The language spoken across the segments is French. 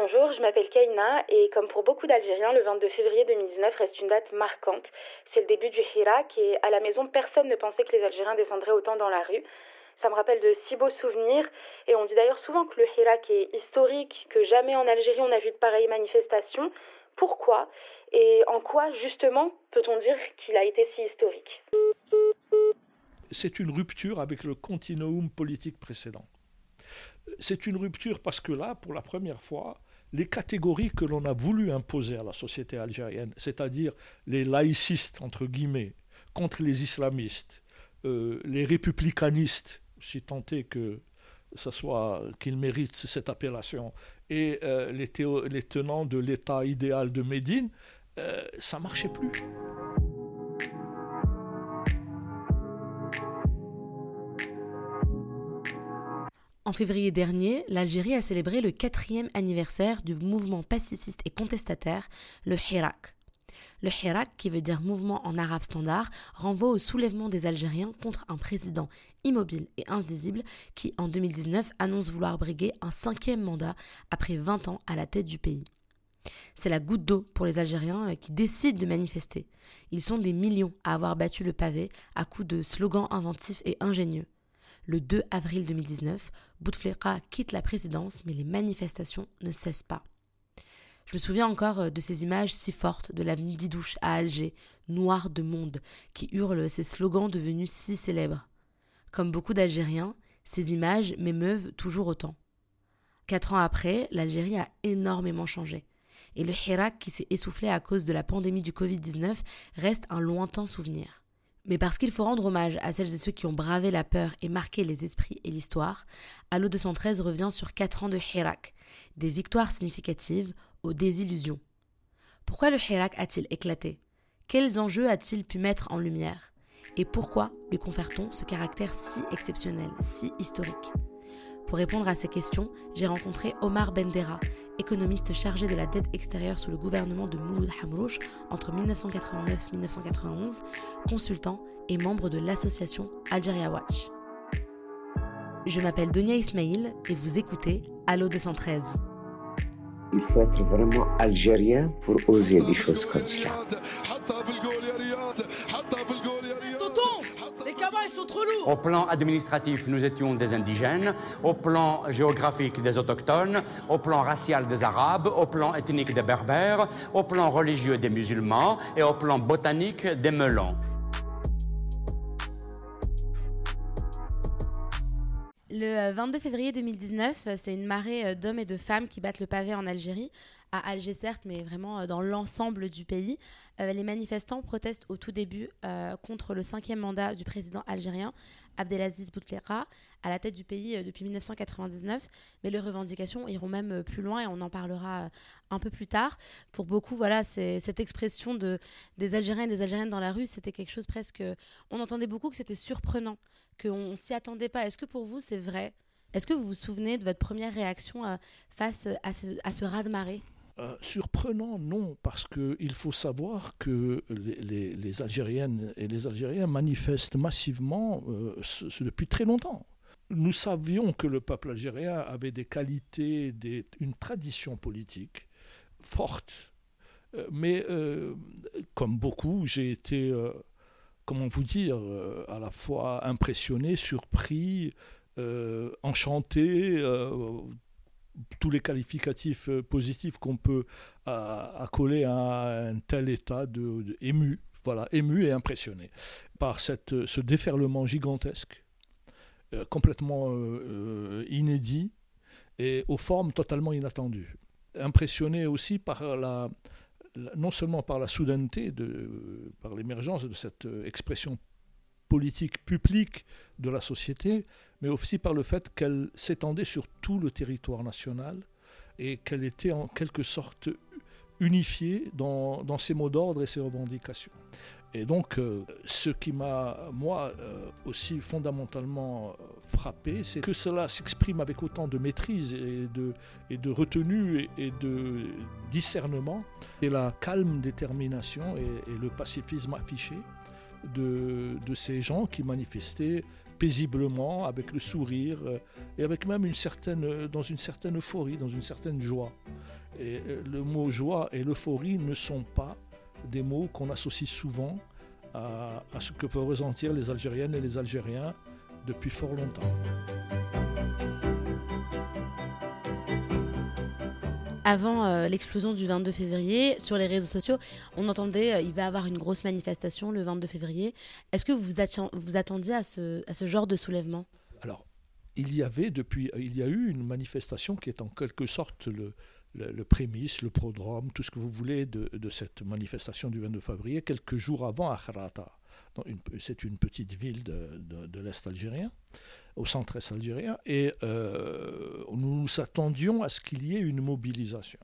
Bonjour, je m'appelle Kaina et comme pour beaucoup d'Algériens, le 22 février 2019 reste une date marquante. C'est le début du Hirak et à la maison, personne ne pensait que les Algériens descendraient autant dans la rue. Ça me rappelle de si beaux souvenirs et on dit d'ailleurs souvent que le Hirak est historique, que jamais en Algérie on n'a vu de pareilles manifestations. Pourquoi et en quoi justement peut-on dire qu'il a été si historique? C'est une rupture avec le continuum politique précédent. C'est une rupture parce que là, pour la première fois, les catégories que l'on a voulu imposer à la société algérienne, c'est-à-dire les laïcistes, entre guillemets, contre les islamistes, euh, les républicanistes, si tant est que ce soit qu'ils méritent cette appellation, et euh, les, tenants de l'État idéal de Médine, euh, ça marchait plus. En février dernier, l'Algérie a célébré le quatrième anniversaire du mouvement pacifiste et contestataire, le Hirak. Le Hirak, qui veut dire mouvement en arabe standard, renvoie au soulèvement des Algériens contre un président immobile et invisible qui, en 2019, annonce vouloir briguer un cinquième mandat après 20 ans à la tête du pays. C'est la goutte d'eau pour les Algériens euh, qui décident de manifester. Ils sont des millions à avoir battu le pavé à coups de slogans inventifs et ingénieux. Le 2 avril 2019, Bouteflika quitte la présidence, mais les manifestations ne cessent pas. Je me souviens encore euh, de ces images si fortes de l'avenue Didouche à Alger, noire de monde, qui hurlent ces slogans devenus si célèbres. Comme beaucoup d'Algériens, ces images m'émeuvent toujours autant. Quatre ans après, l'Algérie a énormément changé. Et le Hirak qui s'est essoufflé à cause de la pandémie du Covid-19 reste un lointain souvenir. Mais parce qu'il faut rendre hommage à celles et ceux qui ont bravé la peur et marqué les esprits et l'histoire, Allo 213 revient sur 4 ans de Hirak, des victoires significatives aux désillusions. Pourquoi le Hirak a-t-il éclaté? Quels enjeux a-t-il pu mettre en lumière? Et pourquoi lui confère-t-on ce caractère si exceptionnel, si historique? Pour répondre à ces questions, j'ai rencontré Omar Bendera, économiste chargé de la dette extérieure sous le gouvernement de Mouloud Hamrouch entre 1989-1991, consultant et membre de l'association Algeria Watch. Je m'appelle Donia Ismail et vous écoutez Allo 213. Il faut être vraiment algérien pour oser des choses comme cela. Au plan administratif, nous étions des indigènes. Au plan géographique, des autochtones. Au plan racial, des arabes. Au plan ethnique, des berbères. Au plan religieux, des musulmans. Et au plan botanique, des melons. Le 22 euh, février 2019, c'est une marée euh, d'hommes et de femmes qui battent le pavé en Algérie à Alger certes, mais vraiment euh, dans l'ensemble du pays. Euh, les manifestants protestent au tout début euh, contre le cinquième mandat du président algérien Abdelaziz Bouteflika à la tête du pays depuis 1999, mais les revendications iront même plus loin et on en parlera un peu plus tard. Pour beaucoup, voilà, cette expression de, des Algériens et des Algériennes dans la rue, c'était quelque chose presque... On entendait beaucoup que c'était surprenant, qu'on s'y attendait pas. Est-ce que pour vous, c'est vrai? Est-ce que vous vous souvenez de votre première réaction face à ce, à ce raz-de-marée? Euh, surprenant, non, parce qu'il faut savoir que les, Algériennes et les Algériens manifestent massivement euh, depuis très longtemps. Nous savions que le peuple algérien avait des qualités, une tradition politique forte, euh, mais comme beaucoup, j'ai été, comment vous dire, à la fois impressionné, surpris, enchanté tous les qualificatifs euh, positifs qu'on peut accoler à un tel état de, ému, voilà, ému et impressionné par cette, ce déferlement gigantesque, euh, complètement euh, inédit et aux formes totalement inattendues. Impressionné aussi par la, non seulement par la soudaineté, de, par l'émergence de cette expression politique publique de la société, mais aussi par le fait qu'elle s'étendait sur tout le territoire national et qu'elle était en quelque sorte unifiée dans, dans ses mots d'ordre et ses revendications. Et donc, euh, ce qui m'a, moi, euh, aussi fondamentalement euh, frappé, c'est que cela s'exprime avec autant de maîtrise et de, et de retenue et, de discernement, et la calme détermination et, et le pacifisme affiché de, de, ces gens qui manifestaient paisiblement, avec le sourire, et avec même une certaine, dans une certaine euphorie, dans une certaine joie. Et le mot joie et l'euphorie ne sont pas des mots qu'on associe souvent à, ce que peuvent ressentir les Algériennes et les Algériens depuis fort longtemps. Avant euh, l'explosion du 22 février, sur les réseaux sociaux, on entendait euh, va y avoir une grosse manifestation le 22 février. Est-ce que vous, vous attendiez à ce, genre de soulèvement? Alors, il y avait depuis, il y a eu une manifestation qui est en quelque sorte le, le, prémisse, le prodrome, tout ce que vous voulez de, cette manifestation du 22 février, quelques jours avant à Kharata. C'est une petite ville de l'Est algérien, au centre-est algérien, et euh, nous nous attendions à ce qu'il y ait une mobilisation.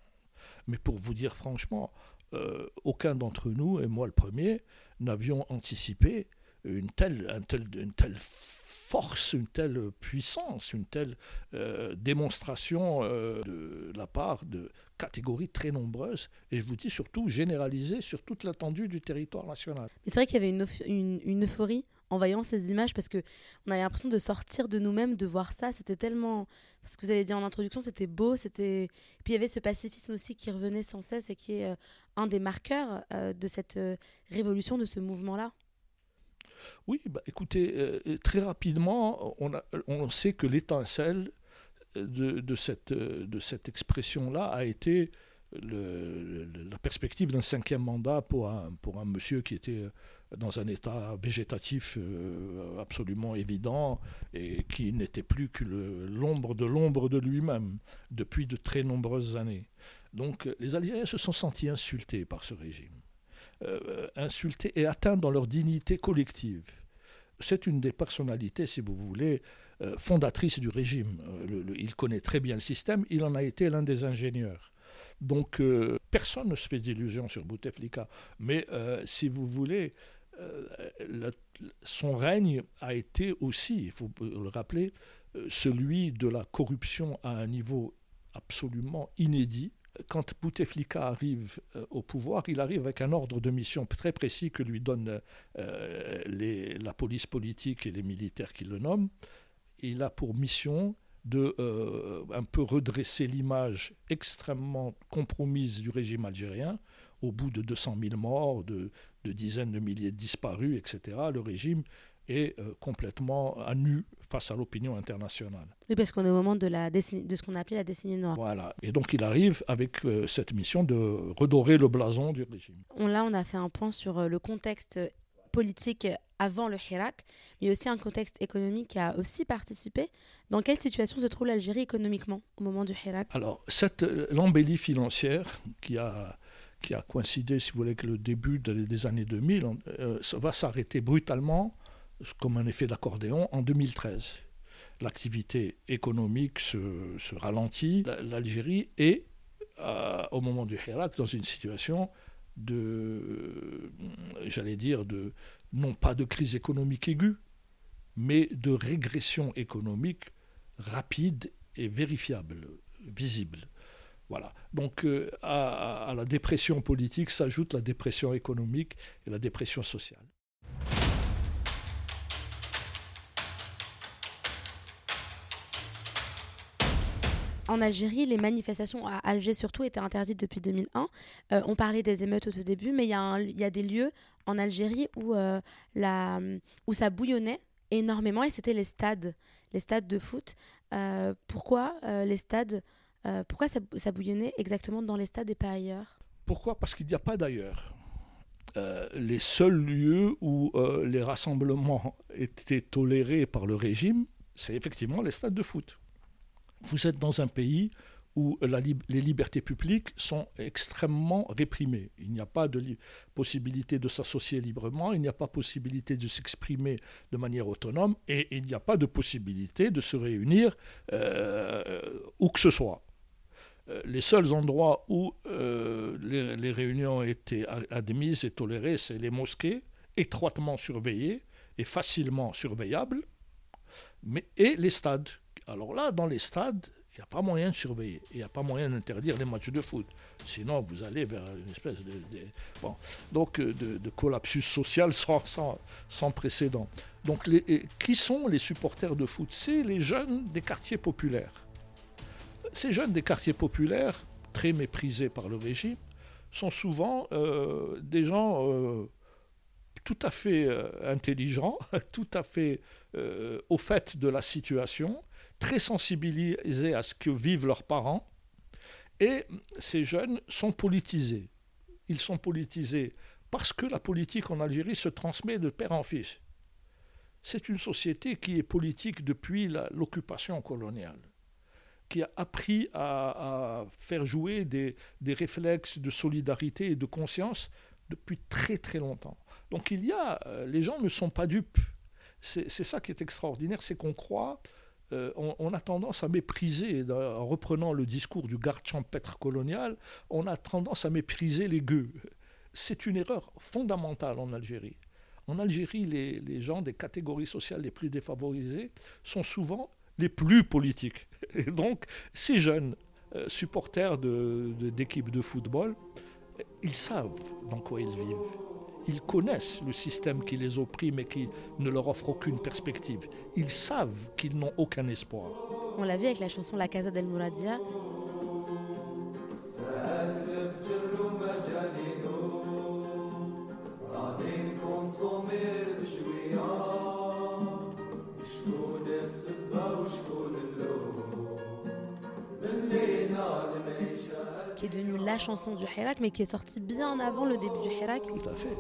Mais pour vous dire franchement, euh, aucun d'entre nous, et moi le premier, n'avions anticipé une telle, un tel, une telle force, une telle puissance, une telle euh, démonstration de la part de catégories très nombreuses, et je vous dis surtout généralisées sur toute l'étendue du territoire national. C'est vrai qu'il y avait une, une, euphorie en voyant ces images parce que on avait l'impression de sortir de nous-mêmes, de voir ça. C'était tellement, ce que vous avez dit en introduction, c'était beau, c'était. Puis il y avait ce pacifisme aussi qui revenait sans cesse et qui est euh, un des marqueurs de cette révolution, de ce mouvement-là. Oui, bah, écoutez, euh, très rapidement, on, sait que l'étincelle de cette expression-là a été la perspective d'un cinquième mandat pour un, pour un monsieur qui était dans un état végétatif euh, absolument évident et qui n'était plus que l'ombre de l'ombre de lui-même depuis de très nombreuses années. Donc les Algériens se sont sentis insultés par ce régime. Euh, insultés et atteints dans leur dignité collective. C'est une des personnalités, si vous voulez, euh, fondatrices du régime. Euh, il connaît très bien le système, il en a été l'un des ingénieurs. Donc personne ne se fait d'illusions sur Bouteflika. Mais si vous voulez, son règne a été aussi, il faut le rappeler, celui de la corruption à un niveau absolument inédit quand Bouteflika arrive euh, au pouvoir, il arrive avec un ordre de mission très précis que lui donne euh, la police politique et les militaires qui le nomment. Il a pour mission de euh, un peu redresser l'image extrêmement compromise du régime algérien. Au bout de 200 000 morts, de, de dizaines de milliers de disparus, etc., le régime est complètement à nu face à l'opinion internationale. Oui, parce qu'on est au moment de, la de ce qu'on appelait la décennie noire. Voilà. Et donc il arrive avec euh, cette mission de redorer le blason du régime. On, là, on a fait un point sur euh, le contexte politique avant le Hirak, mais aussi un contexte économique qui a aussi participé. Dans quelle situation se trouve l'Algérie économiquement au moment du Hirak? Alors, cette euh, l'embellie financière qui a qui a coïncidé, si vous voulez, avec le début des années 2000, ça va s'arrêter brutalement comme un effet d'accordéon en 2013. L'activité économique se, ralentit. L'Algérie est, euh, au moment du Hirak, dans une situation de, j'allais dire, de, non pas de crise économique aiguë, mais de régression économique rapide et vérifiable, visible. Voilà. Donc euh, à, la dépression politique s'ajoute la dépression économique et la dépression sociale. En Algérie, les manifestations à Alger surtout étaient interdites depuis 2001. Euh, on parlait des émeutes au tout début, mais il y, a des lieux en Algérie où, euh, où ça bouillonnait énormément et c'était les stades, les stades de foot. Euh, pourquoi les stades Pourquoi ça, bouillonnait exactement dans les stades et pas ailleurs? Pourquoi? Parce qu'il n'y a pas d'ailleurs. les seuls lieux où les rassemblements étaient tolérés par le régime, c'est effectivement les stades de foot vous êtes dans un pays où les libertés publiques sont extrêmement réprimées. Il n'y a pas de possibilité de s'associer librement, il n'y a pas possibilité de s'exprimer de manière autonome et il n'y a pas de possibilité de se réunir euh, où que ce soit. Euh, les seuls endroits où euh, les, réunions étaient admises et tolérées, c'est les mosquées, étroitement surveillées et facilement surveillables, mais, et les stades alors là, dans les stades, Il n'y a pas moyen de surveiller. Il n'y a pas moyen d'interdire les matchs de foot. Sinon, vous allez vers une espèce de, donc, euh, de, collapsus social sans, précédent. Donc, qui sont les supporters de foot? C'est les jeunes des quartiers populaires. Ces jeunes des quartiers populaires, très méprisés par le régime, sont souvent euh, des gens euh, tout à fait intelligents, tout à fait au fait de la situation, très sensibilisés à ce que vivent leurs parents. Et ces jeunes sont politisés. Ils sont politisés parce que la politique en Algérie se transmet de père en fils. C'est une société qui est politique depuis l'occupation coloniale, qui a appris à, faire jouer des, des, réflexes de solidarité et de conscience depuis très très longtemps. Donc il y a, euh, les gens ne sont pas dupes. C'est ça qui est extraordinaire, c'est qu'on croit euh, on, a tendance à mépriser, en reprenant le discours du garde champêtre colonial, on a tendance à mépriser les gueux. C'est une erreur fondamentale en Algérie. En Algérie, les, gens des catégories sociales les plus défavorisées sont souvent les plus politiques. Et donc, ces jeunes euh, supporters d'équipes de football, ils savent dans quoi ils vivent ils connaissent le système qui les opprime et qui ne leur offre aucune perspective. Ils savent qu'ils n'ont aucun espoir. On l'a vu avec la chanson La Casa del Mouradia. Qui est devenue la chanson du Hirak, mais qui est sortie bien avant le début du Hirak. Tout à fait.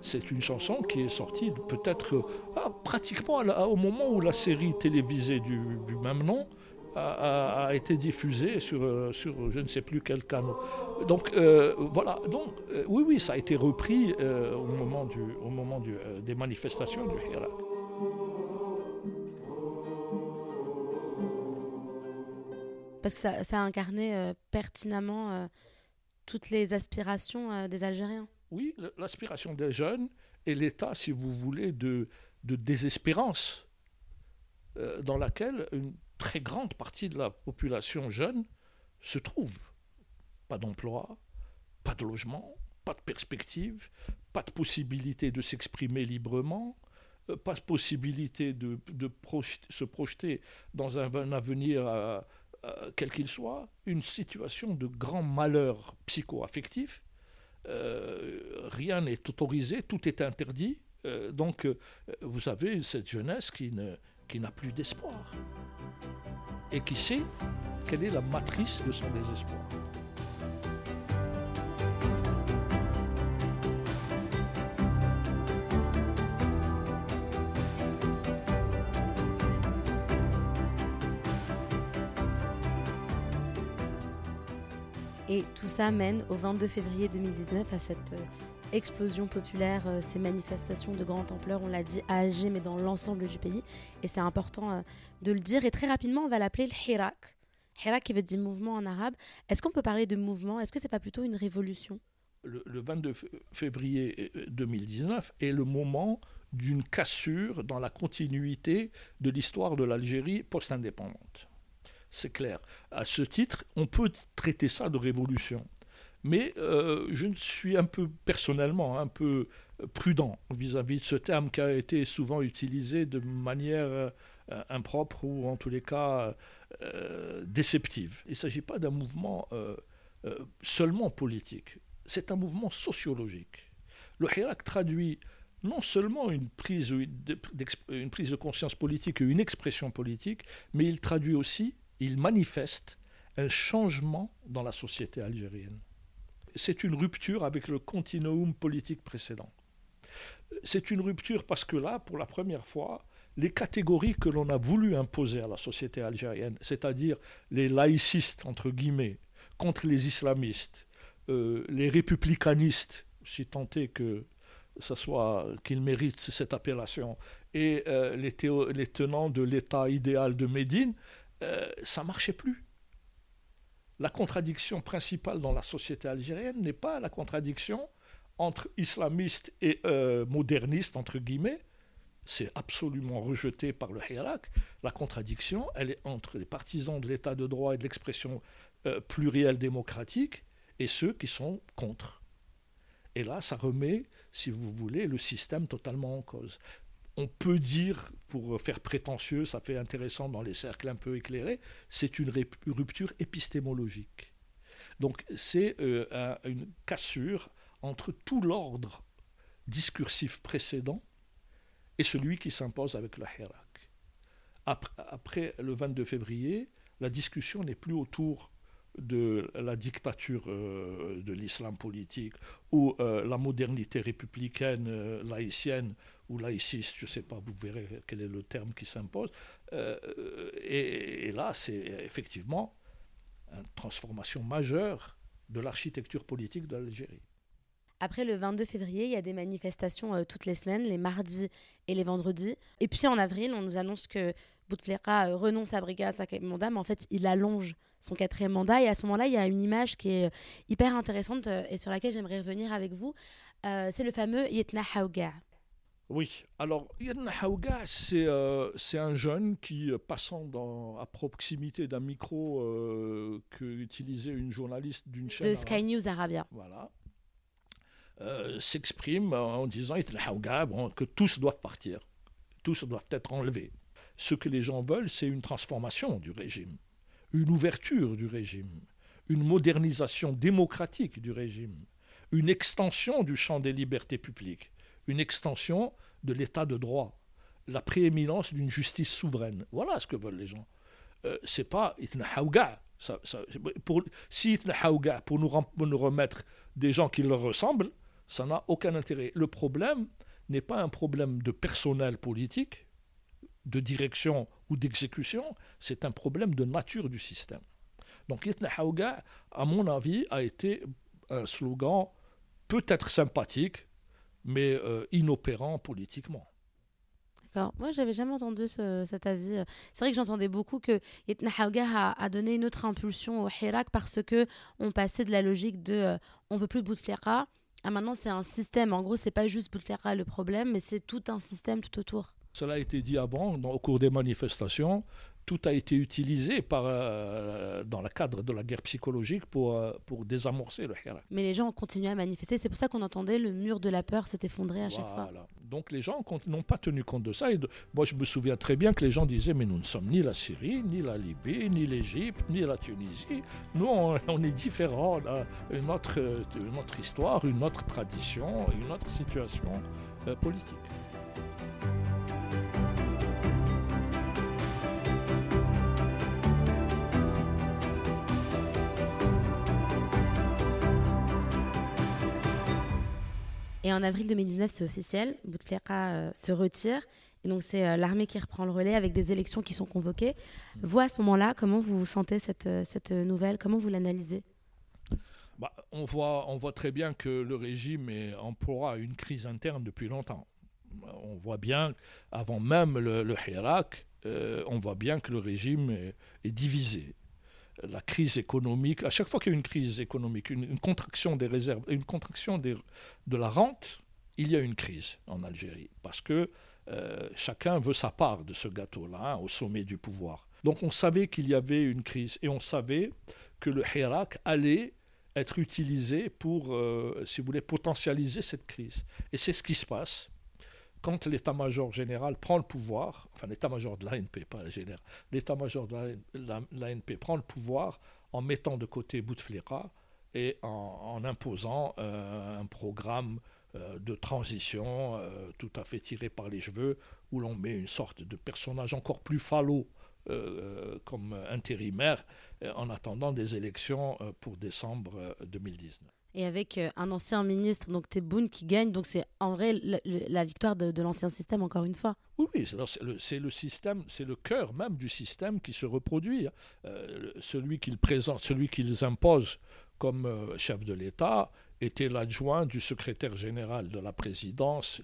C'est une chanson qui est sortie peut-être ah, pratiquement au moment où la série télévisée du, même nom a, été diffusée sur, euh, sur je ne sais plus quel canal. Donc euh, voilà, donc euh, oui, oui, ça a été repris au moment, du, au moment des manifestations du Hirak. Parce que ça, ça a incarné pertinemment toutes les aspirations des Algériens oui, l'aspiration des jeunes et l'état, si vous voulez, de, désespérance euh, dans laquelle une très grande partie de la population jeune se trouve. Pas d'emploi, pas de logement, pas de perspective, pas de possibilité de s'exprimer librement, euh, pas de possibilité de, se projeter dans un, avenir euh, quel qu'il soit, une situation de grand malheur psycho-affectif euh, rien n'est autorisé, tout est interdit. Euh, donc, vous avez cette jeunesse qui, ne, qui n'a plus d'espoir et qui sait quelle est la matrice de son désespoir. Tout ça mène au 22 février 2019 à cette euh, explosion populaire, euh, ces manifestations de grande ampleur, on l'a dit à Alger, mais dans l'ensemble du pays. Et c'est important euh, de le dire. Et très rapidement, on va l'appeler le Hirak. Hirak qui veut dire mouvement en arabe. Est-ce qu'on peut parler de mouvement? Est-ce que c'est pas plutôt une révolution? Le, 22 février 2019 est le moment d'une cassure dans la continuité de l'histoire de l'Algérie post-indépendante c'est clair. À ce titre, on peut traiter ça de révolution. Mais euh, je suis un peu personnellement un peu prudent vis-à-vis de ce terme qui a été souvent utilisé de manière euh, impropre ou en tous les cas euh, déceptive. Il ne s'agit pas d'un mouvement seulement politique, c'est un mouvement sociologique. Le Hirak traduit non seulement une prise, une prise de conscience politique et une expression politique, mais il traduit aussi il manifeste un changement dans la société algérienne. C'est une rupture avec le continuum politique précédent. C'est une rupture parce que là, pour la première fois, les catégories que l'on a voulu imposer à la société algérienne, c'est-à-dire les laïcistes, entre guillemets, contre les islamistes, euh, les républicanistes, si tant est que soit qu'ils méritent cette appellation, et euh, les, tenants de l'État idéal de Médine, euh, ça marchait plus. La contradiction principale dans la société algérienne n'est pas la contradiction entre islamistes et euh, modernistes, entre guillemets, c'est absolument rejeté par le Hirak. La contradiction, elle est entre les partisans de l'état de droit et de l'expression euh, plurielle démocratique et ceux qui sont contre. Et là, ça remet, si vous voulez, le système totalement en cause. On peut dire, pour faire prétentieux, ça fait intéressant dans les cercles un peu éclairés, c'est une rupture épistémologique. Donc c'est euh, une cassure entre tout l'ordre discursif précédent et celui qui s'impose avec le Hirak. Après, le 22 février, la discussion n'est plus autour de la dictature euh, de l'islam politique ou euh, la modernité républicaine laïcienne ou laïciste, je ne sais pas, vous verrez quel est le terme qui s'impose. et, là, c'est effectivement une transformation majeure de l'architecture politique de l'Algérie. Après le 22 février, il y a des manifestations euh, toutes les semaines, les mardis et les vendredis. Et puis en avril, on nous annonce que Bouteflika euh, renonce à briguer à sa mandat, mais en fait, il allonge son quatrième mandat. Et à ce moment-là, il y a une image qui est hyper intéressante euh, et sur laquelle j'aimerais revenir avec vous. c'est le fameux Yetna Haouga. Oui, alors Yetna Haouga, c'est un jeune qui, passant dans, à proximité d'un micro que utilisait une journaliste d'une chaîne. De Sky News Arabia. Voilà euh, s'exprime en disant que tous doivent partir, tous doivent être enlevés. Ce que les gens veulent, c'est une transformation du régime, une ouverture du régime, une modernisation démocratique du régime, une extension du champ des libertés publiques, une extension de l'état de droit, la prééminence d'une justice souveraine. Voilà ce que veulent les gens. Euh, c'est pas pour, si pour nous, pour nous remettre des gens qui leur ressemblent, ça n'a aucun intérêt. Le problème n'est pas un problème de personnel politique, de direction ou d'exécution, c'est un problème de nature du système. Donc Haouga, à mon avis, a été un slogan peut-être sympathique, mais euh, inopérant politiquement. D'accord. Moi, j'avais jamais entendu cet avis. C'est vrai que j'entendais beaucoup que Yetna Haouga a, donné une autre impulsion au Hirak parce que on passait de la logique de euh, on veut plus de Bouteflika ah, maintenant, c'est un système. En gros, c'est pas juste Bouteflika le problème, mais c'est tout un système tout autour. Cela a été dit avant, au cours des manifestations. Tout a été utilisé par, euh, dans le cadre de la guerre psychologique pour, euh, pour désamorcer le Hirak. Mais les gens ont continué à manifester. C'est pour ça qu'on entendait le mur de la peur s'effondrer à chaque fois. Donc les gens n'ont pas tenu compte de ça. Et moi, je me souviens très bien que les gens disaient Mais nous ne sommes ni la Syrie, ni la Libye, ni l'Égypte, ni la Tunisie. Nous, on, est différents. On a une autre, une autre histoire, une autre tradition, une autre situation euh, politique. Et en avril 2019, c'est officiel, Bouteflika euh, se retire. Et donc, c'est euh, l'armée qui reprend le relais avec des élections qui sont convoquées. Vous, à ce moment-là, comment vous sentez cette, euh, cette nouvelle? Comment vous l'analysez? Bah, on, voit, on voit très bien que le régime est en proie à une crise interne depuis longtemps. On voit bien, avant même le, le Hirak, on voit bien que le régime est divisé la crise économique, à chaque fois qu'il y a une crise économique, une, contraction des réserves, une contraction de la rente, il y a une crise en Algérie, parce que euh, chacun veut sa part de ce gâteau-là, hein, au sommet du pouvoir. Donc on savait qu'il y avait une crise, et on savait que le Hirak allait être utilisé pour, euh, si vous voulez, potentialiser cette crise. Et c'est ce qui se passe quand l'état-major général prend le pouvoir, enfin l'état-major de l'ANP, pas le général, l'état-major de l'ANP prend le pouvoir en mettant de côté Bouteflika et en, imposant euh, un programme euh, de transition euh, tout à fait tiré par les cheveux, où l'on met une sorte de personnage encore plus falot comme intérimaire en attendant des élections pour décembre 2019 et avec euh, un ancien ministre, donc Tebboune, qui gagne. Donc c'est en vrai la, victoire de, l'ancien système, encore une fois. Oui, oui c'est le, système, c'est le cœur même du système qui se reproduit. Hein. Euh, celui qu'ils présentent, celui qu'ils imposent comme euh, chef de l'État était l'adjoint du secrétaire général de la présidence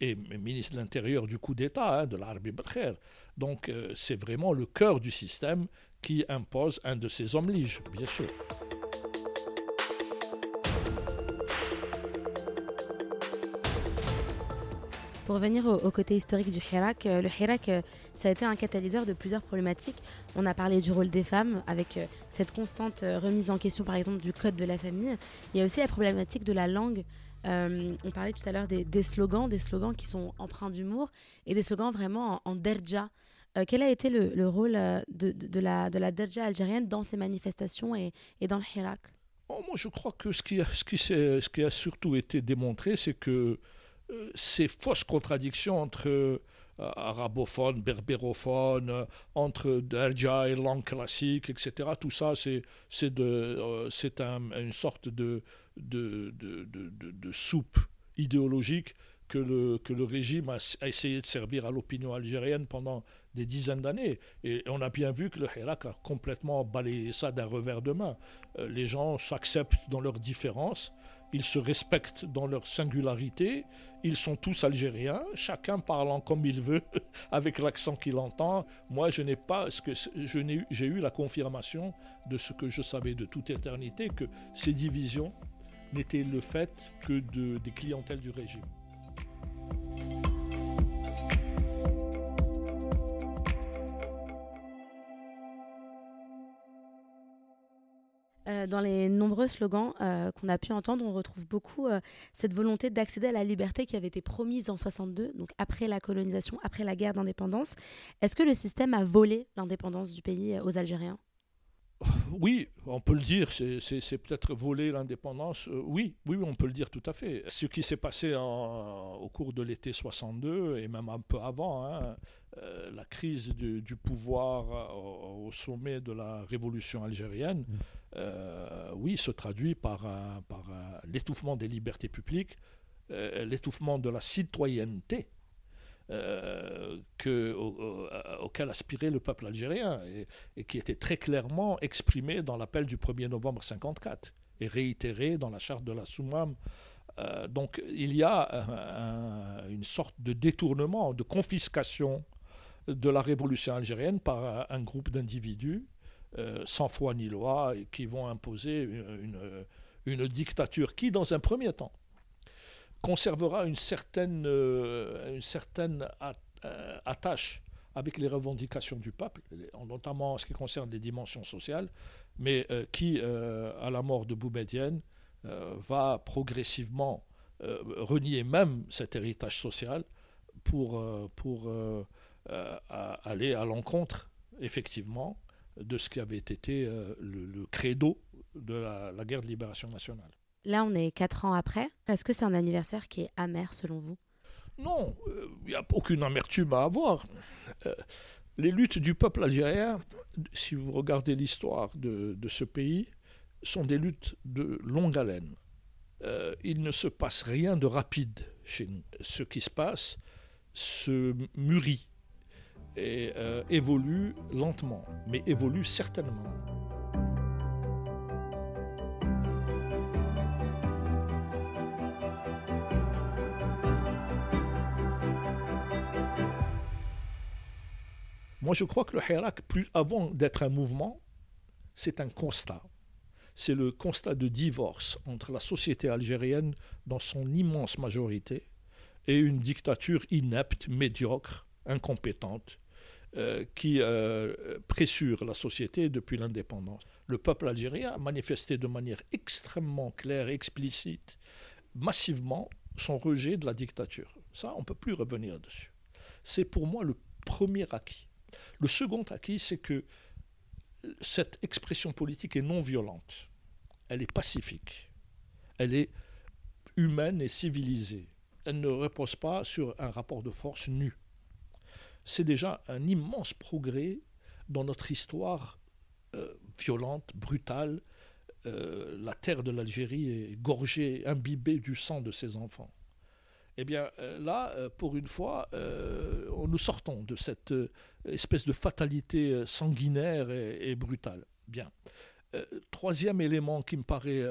et ministre de l'Intérieur du coup d'État, hein, de l'Arbi Bakher. Donc c'est vraiment le cœur du système qui impose un de ses hommes bien sûr. Pour revenir au, côté historique du Hirak, le Hirak, ça a été un catalyseur de plusieurs problématiques. On a parlé du rôle des femmes avec cette constante remise en question, par exemple, du code de la famille. Il y a aussi la problématique de la langue. on parlait tout à l'heure des, slogans, des slogans qui sont empreints d'humour et des slogans vraiment en, derja. Quel a été le, rôle de, la, de derja algérienne dans ces manifestations et, dans le Hirak? Oh, Moi, je crois que ce qui a, surtout été démontré, c'est que euh, ces fausses contradictions entre euh, arabophones, berbérophones, euh, entre Darja et langue classique, etc. Tout ça, c'est c'est un, une sorte de, soupe idéologique que le, régime a, essayé de servir à l'opinion algérienne pendant des dizaines d'années. Et on a bien vu que le Hirak a complètement balayé ça d'un revers de main. les gens s'acceptent dans leurs différences ils se respectent dans leur singularité, ils sont tous algériens, chacun parlant comme il veut, avec l'accent qu'il entend. Moi, je n'ai pas, ce que j'ai eu la confirmation de ce que je savais de toute éternité, que ces divisions n'étaient le fait que de, des clientèles du régime. Dans les nombreux slogans euh, qu'on a pu entendre, on retrouve beaucoup euh, cette volonté d'accéder à la liberté qui avait été promise en 62, donc après la colonisation, après la guerre d'indépendance. Est-ce que le système a volé l'indépendance du pays aux Algériens? Oui, on peut le dire, c'est peut-être voler l'indépendance. oui, oui, on peut le dire tout à fait. Ce qui s'est passé au cours de l'été 62 et même un peu avant, hein, la crise du, pouvoir au, sommet de la révolution algérienne, mmh. Euh, oui, se traduit par, par l'étouffement des libertés publiques, euh, l'étouffement de la citoyenneté euh, que, auquel aspirait le peuple algérien et, qui était très clairement exprimé dans l'appel du 1er novembre 54 et réitéré dans la charte de la Soumam. donc il y a une sorte de détournement, de confiscation de la révolution algérienne par un groupe d'individus euh, sans foi ni loi, qui vont imposer une, une, dictature qui, dans un premier temps, conservera une certaine, euh, une certaine euh, attache avec les revendications du peuple, notamment en ce qui concerne les dimensions sociales, mais qui, à la mort de Boubedienne, va progressivement renier même cet héritage social pour, pour aller à l'encontre, effectivement, de ce qui avait été euh, le, credo de la, guerre de libération nationale. Là, on est quatre ans après. Est-ce que c'est un anniversaire qui est amer selon vous? Non, il euh, n'y a aucune amertume à avoir. Euh, les luttes du peuple algérien, si vous regardez l'histoire de, ce pays, sont des luttes de longue haleine. il ne se passe rien de rapide chez nous. Ce qui se passe se mûrit et euh, évolue lentement, mais évolue certainement. Moi, je crois que le Hirak, plus avant d'être un mouvement, c'est un constat. C'est le constat de divorce entre la société algérienne dans son immense majorité et une dictature inepte, médiocre, incompétente, euh, qui euh, pressure la société depuis l'indépendance. Le peuple algérien a manifesté de manière extrêmement claire et explicite, massivement, son rejet de la dictature. Ça, on ne peut plus revenir dessus. C'est pour moi le premier acquis. Le second acquis, c'est que cette expression politique est non violente. Elle est pacifique. Elle est humaine et civilisée. Elle ne repose pas sur un rapport de force nu c'est déjà un immense progrès dans notre histoire euh, violente, brutale. Euh, la terre de l'Algérie est gorgée, imbibée du sang de ses enfants. Eh bien euh, là, pour une fois, nous sortons de cette espèce de fatalité sanguinaire et, brutale. Bien. troisième élément qui me paraît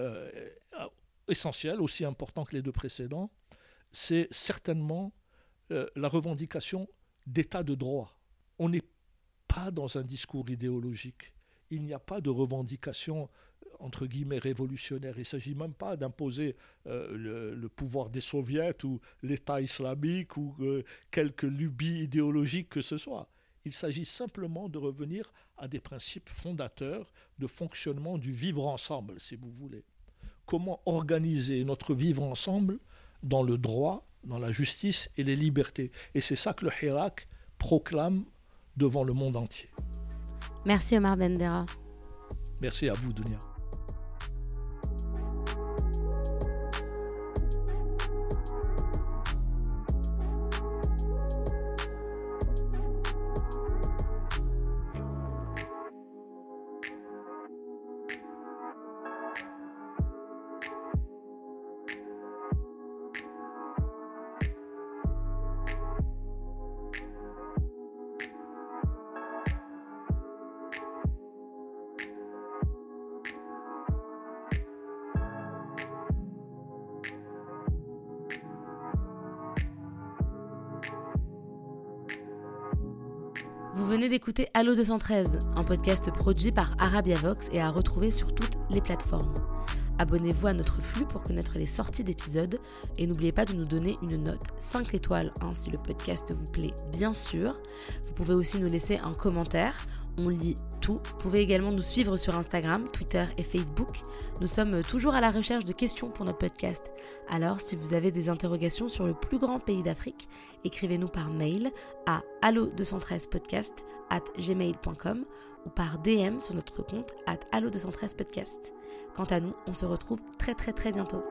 essentiel, aussi important que les deux précédents, c'est certainement la revendication d'état de droit. On n'est pas dans un discours idéologique. Il n'y a pas de revendication entre guillemets révolutionnaire. Il ne s'agit même pas d'imposer euh, le, pouvoir des soviets ou l'État islamique ou euh, quelque lubie idéologique que ce soit. Il s'agit simplement de revenir à des principes fondateurs de fonctionnement du vivre ensemble, si vous voulez. Comment organiser notre vivre ensemble dans le droit, dans la justice et les libertés. Et c'est ça que le Hirak proclame devant le monde entier. Merci Omar Bendera. Merci à vous, Dunia. Vous venez d'écouter Allo 213, un podcast produit par Arabia Vox et à retrouver sur toutes les plateformes. Abonnez-vous à notre flux pour connaître les sorties d'épisodes et n'oubliez pas de nous donner une note 5 étoiles hein, si le podcast vous plaît, bien sûr. Vous pouvez aussi nous laisser un commentaire on lit tout. Vous pouvez également nous suivre sur Instagram, Twitter et Facebook. Nous sommes toujours à la recherche de questions pour notre podcast. Alors, si vous avez des interrogations sur le plus grand pays d'Afrique, écrivez-nous par mail à allo213podcast at gmail.com ou par DM sur notre compte at allo213podcast. Quant à nous, on se retrouve très très très bientôt.